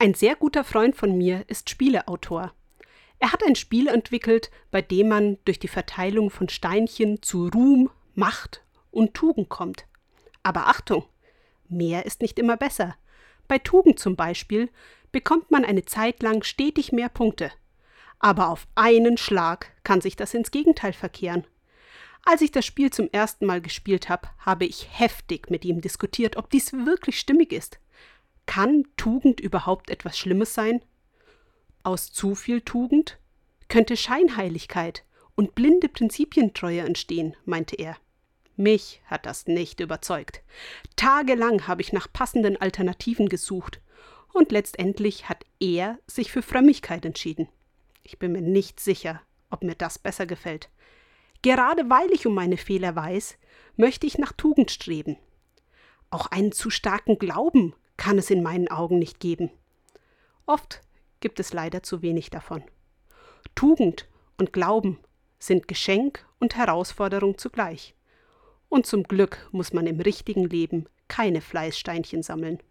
Ein sehr guter Freund von mir ist Spieleautor. Er hat ein Spiel entwickelt, bei dem man durch die Verteilung von Steinchen zu Ruhm, Macht und Tugend kommt. Aber Achtung, mehr ist nicht immer besser. Bei Tugend zum Beispiel bekommt man eine Zeit lang stetig mehr Punkte. Aber auf einen Schlag kann sich das ins Gegenteil verkehren. Als ich das Spiel zum ersten Mal gespielt habe, habe ich heftig mit ihm diskutiert, ob dies wirklich stimmig ist. Kann Tugend überhaupt etwas Schlimmes sein? Aus zu viel Tugend könnte Scheinheiligkeit und blinde Prinzipientreue entstehen, meinte er. Mich hat das nicht überzeugt. Tagelang habe ich nach passenden Alternativen gesucht, und letztendlich hat er sich für Frömmigkeit entschieden. Ich bin mir nicht sicher, ob mir das besser gefällt. Gerade weil ich um meine Fehler weiß, möchte ich nach Tugend streben. Auch einen zu starken Glauben kann es in meinen Augen nicht geben. Oft gibt es leider zu wenig davon. Tugend und Glauben sind Geschenk und Herausforderung zugleich. Und zum Glück muss man im richtigen Leben keine Fleißsteinchen sammeln.